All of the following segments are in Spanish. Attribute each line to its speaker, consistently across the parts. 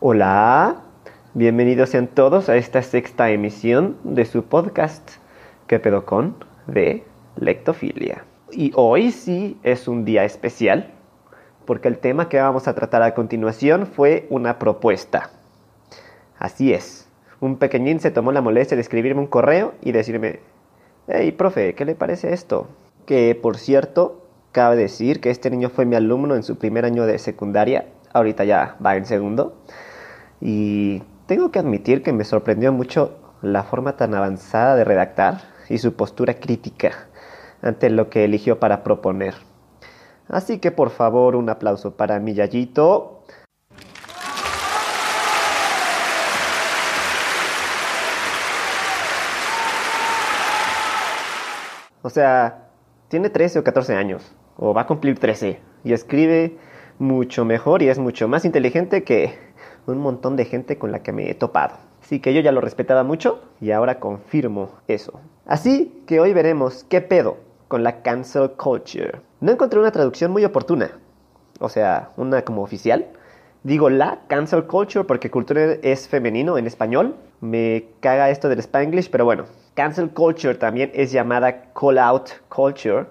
Speaker 1: Hola, bienvenidos sean todos a esta sexta emisión de su podcast ¿Qué pedo con? de Lectofilia. Y hoy sí es un día especial porque el tema que vamos a tratar a continuación fue una propuesta. Así es, un pequeñín se tomó la molestia de escribirme un correo y decirme, hey, profe, ¿qué le parece esto? Que, por cierto, cabe decir que este niño fue mi alumno en su primer año de secundaria, ahorita ya va en segundo, y tengo que admitir que me sorprendió mucho la forma tan avanzada de redactar y su postura crítica ante lo que eligió para proponer. Así que por favor un aplauso para mi Yayito. O sea, tiene 13 o 14 años, o va a cumplir 13, y escribe mucho mejor y es mucho más inteligente que un montón de gente con la que me he topado. Así que yo ya lo respetaba mucho y ahora confirmo eso. Así que hoy veremos qué pedo con la cancel culture. No encontré una traducción muy oportuna, o sea, una como oficial. Digo la cancel culture porque cultura es femenino en español. Me caga esto del spanglish, pero bueno, cancel culture también es llamada call out culture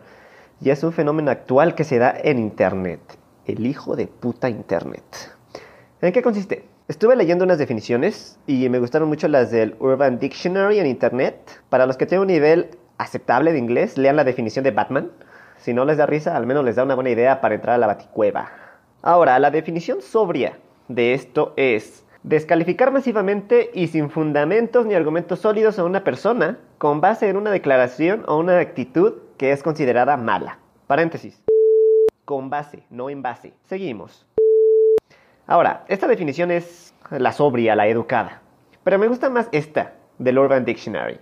Speaker 1: y es un fenómeno actual que se da en internet. El hijo de puta internet. ¿En qué consiste? Estuve leyendo unas definiciones y me gustaron mucho las del Urban Dictionary en internet. Para los que tienen un nivel aceptable de inglés, lean la definición de Batman. Si no les da risa, al menos les da una buena idea para entrar a la baticueva. Ahora, la definición sobria de esto es descalificar masivamente y sin fundamentos ni argumentos sólidos a una persona con base en una declaración o una actitud que es considerada mala. Paréntesis. Con base, no en base. Seguimos. Ahora, esta definición es la sobria, la educada. Pero me gusta más esta, del Urban Dictionary.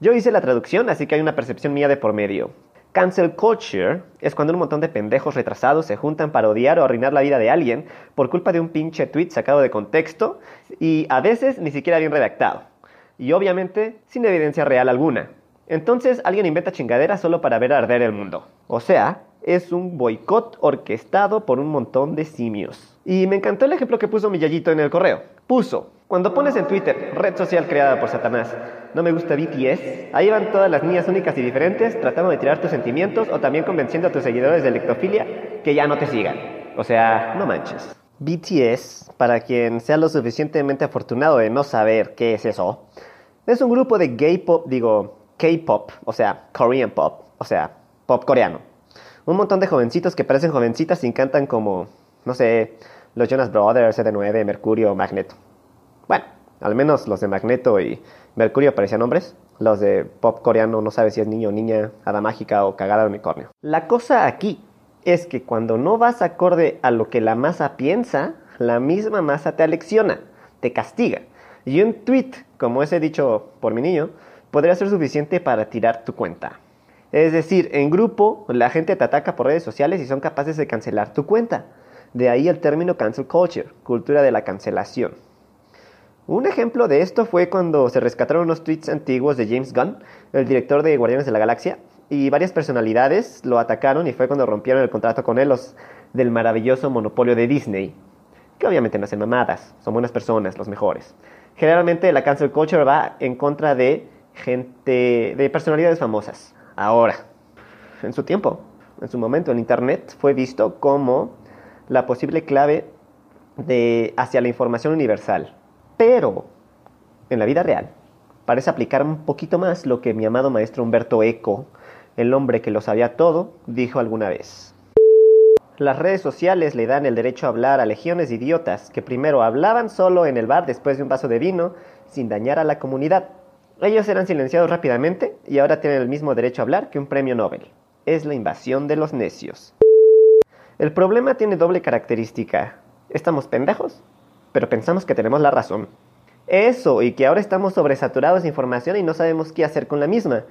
Speaker 1: Yo hice la traducción, así que hay una percepción mía de por medio. Cancel culture es cuando un montón de pendejos retrasados se juntan para odiar o arruinar la vida de alguien por culpa de un pinche tweet sacado de contexto y a veces ni siquiera bien redactado. Y obviamente sin evidencia real alguna. Entonces alguien inventa chingadera solo para ver arder el mundo. O sea, es un boicot orquestado por un montón de simios. Y me encantó el ejemplo que puso mi yayito en el correo. Puso, cuando pones en Twitter, red social creada por Satanás, no me gusta BTS, ahí van todas las niñas únicas y diferentes tratando de tirar tus sentimientos o también convenciendo a tus seguidores de lectofilia que ya no te sigan. O sea, no manches. BTS, para quien sea lo suficientemente afortunado de no saber qué es eso, es un grupo de gay pop, digo, K-pop, o sea, Korean pop, o sea, pop coreano. Un montón de jovencitos que parecen jovencitas y cantan como, no sé, los Jonas Brothers, CD9, Mercurio, Magneto. Bueno, al menos los de Magneto y Mercurio parecían hombres. Los de pop coreano no sabe si es niño o niña, hada mágica o cagada de unicornio. La cosa aquí es que cuando no vas acorde a lo que la masa piensa, la misma masa te alecciona, te castiga. Y un tweet, como ese dicho por mi niño, podría ser suficiente para tirar tu cuenta. Es decir, en grupo la gente te ataca por redes sociales y son capaces de cancelar tu cuenta. De ahí el término cancel culture, cultura de la cancelación. Un ejemplo de esto fue cuando se rescataron unos tweets antiguos de James Gunn, el director de Guardianes de la Galaxia, y varias personalidades lo atacaron y fue cuando rompieron el contrato con él los del maravilloso monopolio de Disney, que obviamente no hacen mamadas, son buenas personas, los mejores. Generalmente la cancel culture va en contra de gente, de personalidades famosas. Ahora, en su tiempo, en su momento, en Internet fue visto como la posible clave de, hacia la información universal. Pero, en la vida real, parece aplicar un poquito más lo que mi amado maestro Humberto Eco, el hombre que lo sabía todo, dijo alguna vez. Las redes sociales le dan el derecho a hablar a legiones de idiotas que primero hablaban solo en el bar después de un vaso de vino sin dañar a la comunidad. Ellos eran silenciados rápidamente y ahora tienen el mismo derecho a hablar que un premio Nobel. Es la invasión de los necios. El problema tiene doble característica. Estamos pendejos pero pensamos que tenemos la razón. Eso, y que ahora estamos sobresaturados de información y no sabemos qué hacer con la misma.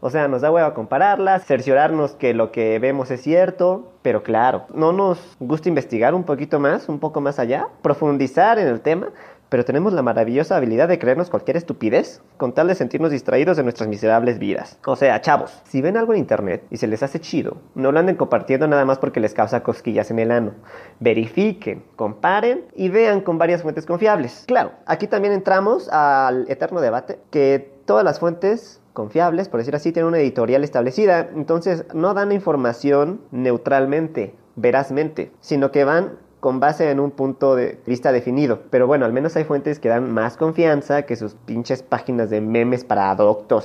Speaker 1: O sea, nos da hueva compararla, cerciorarnos que lo que vemos es cierto, pero claro, no nos gusta investigar un poquito más, un poco más allá, profundizar en el tema pero tenemos la maravillosa habilidad de creernos cualquier estupidez con tal de sentirnos distraídos de nuestras miserables vidas. O sea, chavos, si ven algo en internet y se les hace chido, no lo anden compartiendo nada más porque les causa cosquillas en el ano. Verifiquen, comparen y vean con varias fuentes confiables. Claro, aquí también entramos al eterno debate que todas las fuentes confiables, por decir así, tienen una editorial establecida, entonces no dan información neutralmente, verazmente, sino que van con base en un punto de vista definido. Pero bueno, al menos hay fuentes que dan más confianza que sus pinches páginas de memes para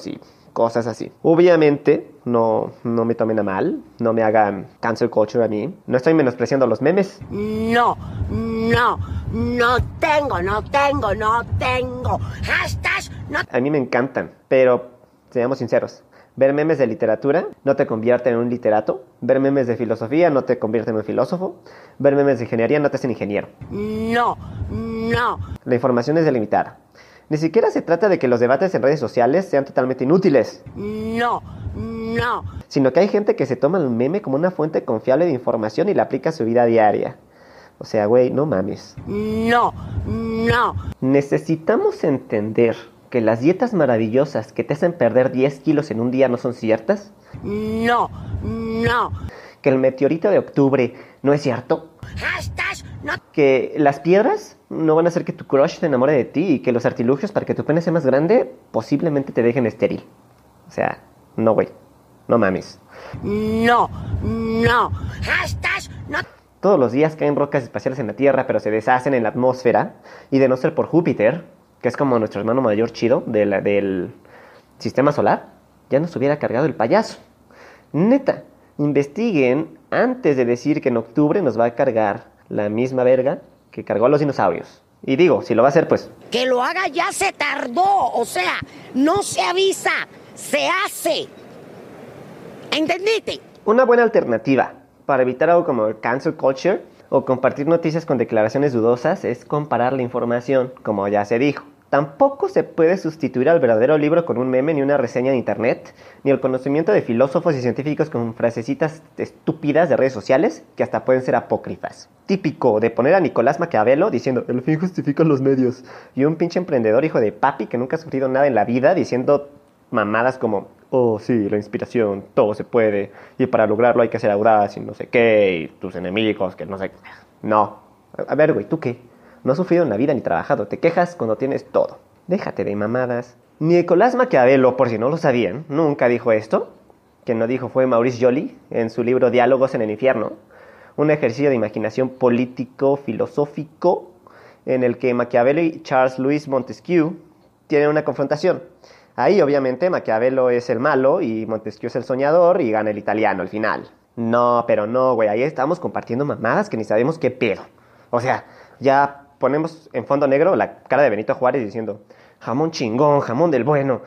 Speaker 1: y cosas así. Obviamente, no, no me tomen a mal, no me hagan cancel culture a mí. No estoy menospreciando los memes.
Speaker 2: No, no, no tengo, no tengo, no tengo. Hashtags, no.
Speaker 1: A mí me encantan, pero seamos sinceros. Ver memes de literatura no te convierte en un literato. Ver memes de filosofía no te convierte en un filósofo. Ver memes de ingeniería no te hace ingeniero.
Speaker 2: No, no.
Speaker 1: La información es delimitada. Ni siquiera se trata de que los debates en redes sociales sean totalmente inútiles.
Speaker 2: No, no.
Speaker 1: Sino que hay gente que se toma el meme como una fuente confiable de información y la aplica a su vida diaria. O sea, güey, no mames.
Speaker 2: No, no.
Speaker 1: Necesitamos entender que las dietas maravillosas que te hacen perder 10 kilos en un día no son ciertas?
Speaker 2: No, no.
Speaker 1: ¿Que el meteorito de octubre no es cierto?
Speaker 2: Hashtags, no.
Speaker 1: ¿Que las piedras no van a hacer que tu crush se enamore de ti y que los artilugios para que tu pene sea más grande posiblemente te dejen estéril? O sea, no, güey. No mames.
Speaker 2: No, no. Hashtags, no.
Speaker 1: Todos los días caen rocas espaciales en la Tierra, pero se deshacen en la atmósfera. Y de no ser por Júpiter, que es como nuestro hermano mayor chido de la- del sistema solar, ya nos hubiera cargado el payaso. Neta, investiguen antes de decir que en octubre nos va a cargar la misma verga que cargó a los dinosaurios. Y digo, si lo va a hacer, pues
Speaker 2: Que lo haga ya se tardó. O sea, no se avisa, se hace. ¿Entendiste?
Speaker 1: Una buena alternativa para evitar algo como el cancel culture o compartir noticias con declaraciones dudosas es comparar la información, como ya se dijo. Tampoco se puede sustituir al verdadero libro con un meme ni una reseña de internet, ni el conocimiento de filósofos y científicos con frasecitas estúpidas de redes sociales que hasta pueden ser apócrifas. Típico de poner a Nicolás Maquiavelo diciendo el fin justifica los medios y un pinche emprendedor hijo de papi que nunca ha sufrido nada en la vida diciendo mamadas como, oh sí, la inspiración, todo se puede, y para lograrlo hay que ser audaz y no sé qué, y tus enemigos, que no sé. No. A ver, güey, ¿tú qué? No has sufrido en la vida ni trabajado, te quejas cuando tienes todo. Déjate de mamadas. Nicolás Maquiavelo, por si no lo sabían, nunca dijo esto. Quien no dijo fue Maurice Joly en su libro Diálogos en el Infierno, un ejercicio de imaginación político-filosófico en el que Maquiavelo y Charles Louis Montesquieu tienen una confrontación. Ahí obviamente Maquiavelo es el malo y Montesquieu es el soñador y gana el italiano al final. No, pero no, güey, ahí estamos compartiendo mamadas que ni sabemos qué pedo. O sea, ya ponemos en fondo negro la cara de Benito Juárez diciendo, jamón chingón, jamón del bueno.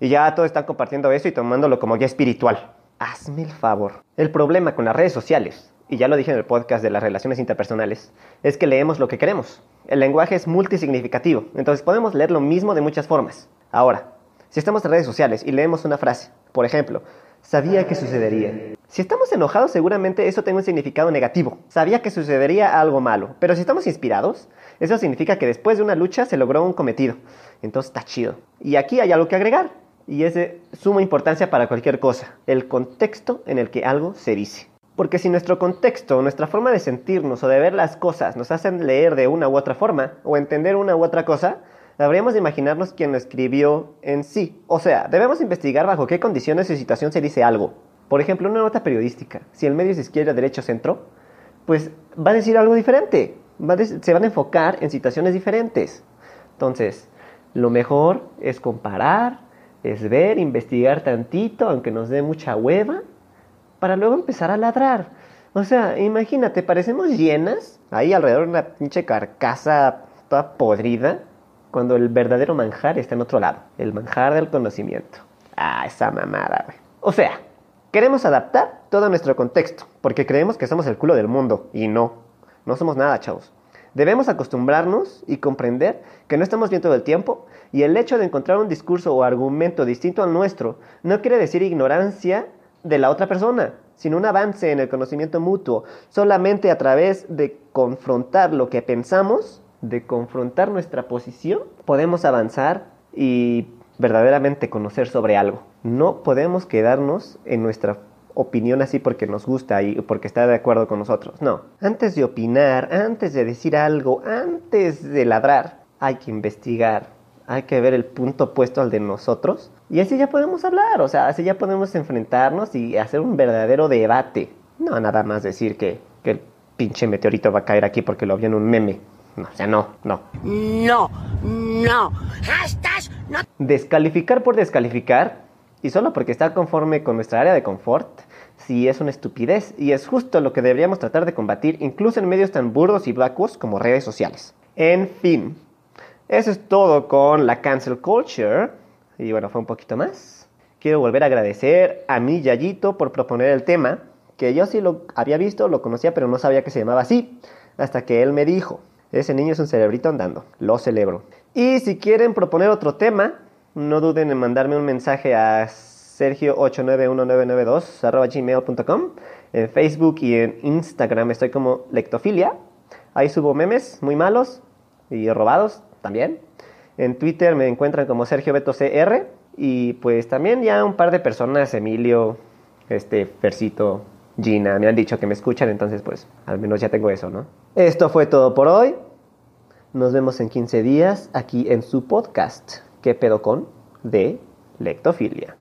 Speaker 1: Y ya todos están compartiendo eso y tomándolo como ya espiritual. Hazme el favor. El problema con las redes sociales, y ya lo dije en el podcast de las relaciones interpersonales, es que leemos lo que queremos. El lenguaje es multisignificativo, entonces podemos leer lo mismo de muchas formas. Ahora, si estamos en redes sociales y leemos una frase, por ejemplo, sabía que sucedería. Si estamos enojados, seguramente eso tenga un significado negativo. Sabía que sucedería algo malo. Pero si estamos inspirados, eso significa que después de una lucha se logró un cometido. Entonces está chido. Y aquí hay algo que agregar. Y es de suma importancia para cualquier cosa. El contexto en el que algo se dice. Porque si nuestro contexto, nuestra forma de sentirnos o de ver las cosas nos hacen leer de una u otra forma o entender una u otra cosa, habríamos de imaginarnos quién lo escribió en sí. O sea, debemos investigar bajo qué condiciones y situación se dice algo. Por ejemplo, una nota periodística. Si el medio es izquierda, derecha centro, pues va a decir algo diferente. Va se van a enfocar en situaciones diferentes. Entonces, lo mejor es comparar, es ver, investigar tantito, aunque nos dé mucha hueva, para luego empezar a ladrar. O sea, imagínate, parecemos llenas ahí alrededor de una pinche carcasa toda podrida, cuando el verdadero manjar está en otro lado, el manjar del conocimiento. Ah, esa mamada, güey. O sea, queremos adaptar todo nuestro contexto, porque creemos que somos el culo del mundo, y no, no somos nada, chavos. Debemos acostumbrarnos y comprender que no estamos bien todo el tiempo y el hecho de encontrar un discurso o argumento distinto al nuestro no quiere decir ignorancia de la otra persona, sino un avance en el conocimiento mutuo. Solamente a través de confrontar lo que pensamos de confrontar nuestra posición, podemos avanzar y verdaderamente conocer sobre algo. No podemos quedarnos en nuestra opinión así porque nos gusta y porque está de acuerdo con nosotros. No. Antes de opinar, antes de decir algo, antes de ladrar, hay que investigar, hay que ver el punto opuesto al de nosotros y así ya podemos hablar, o sea, así ya podemos enfrentarnos y hacer un verdadero debate. No nada más decir que, que el pinche meteorito va a caer aquí porque lo vio en un meme. No, o sea, no, no.
Speaker 2: No, no. Estás no.
Speaker 1: Descalificar por descalificar y solo porque está conforme con nuestra área de confort, sí es una estupidez y es justo lo que deberíamos tratar de combatir incluso en medios tan burdos y vacuos como redes sociales. En fin, eso es todo con la cancel culture y bueno, fue un poquito más. Quiero volver a agradecer a mi Yayito por proponer el tema, que yo sí lo había visto, lo conocía, pero no sabía que se llamaba así, hasta que él me dijo. Ese niño es un cerebrito andando. Lo celebro. Y si quieren proponer otro tema, no duden en mandarme un mensaje a sergio891992 gmail.com. En Facebook y en Instagram estoy como Lectofilia. Ahí subo memes muy malos y robados también. En Twitter me encuentran como Sergio Beto CR. Y pues también ya un par de personas, Emilio, este, Fercito, Gina, me han dicho que me escuchan, entonces pues al menos ya tengo eso, ¿no? Esto fue todo por hoy. Nos vemos en 15 días aquí en su podcast, ¿Qué pedo con? de Lectofilia.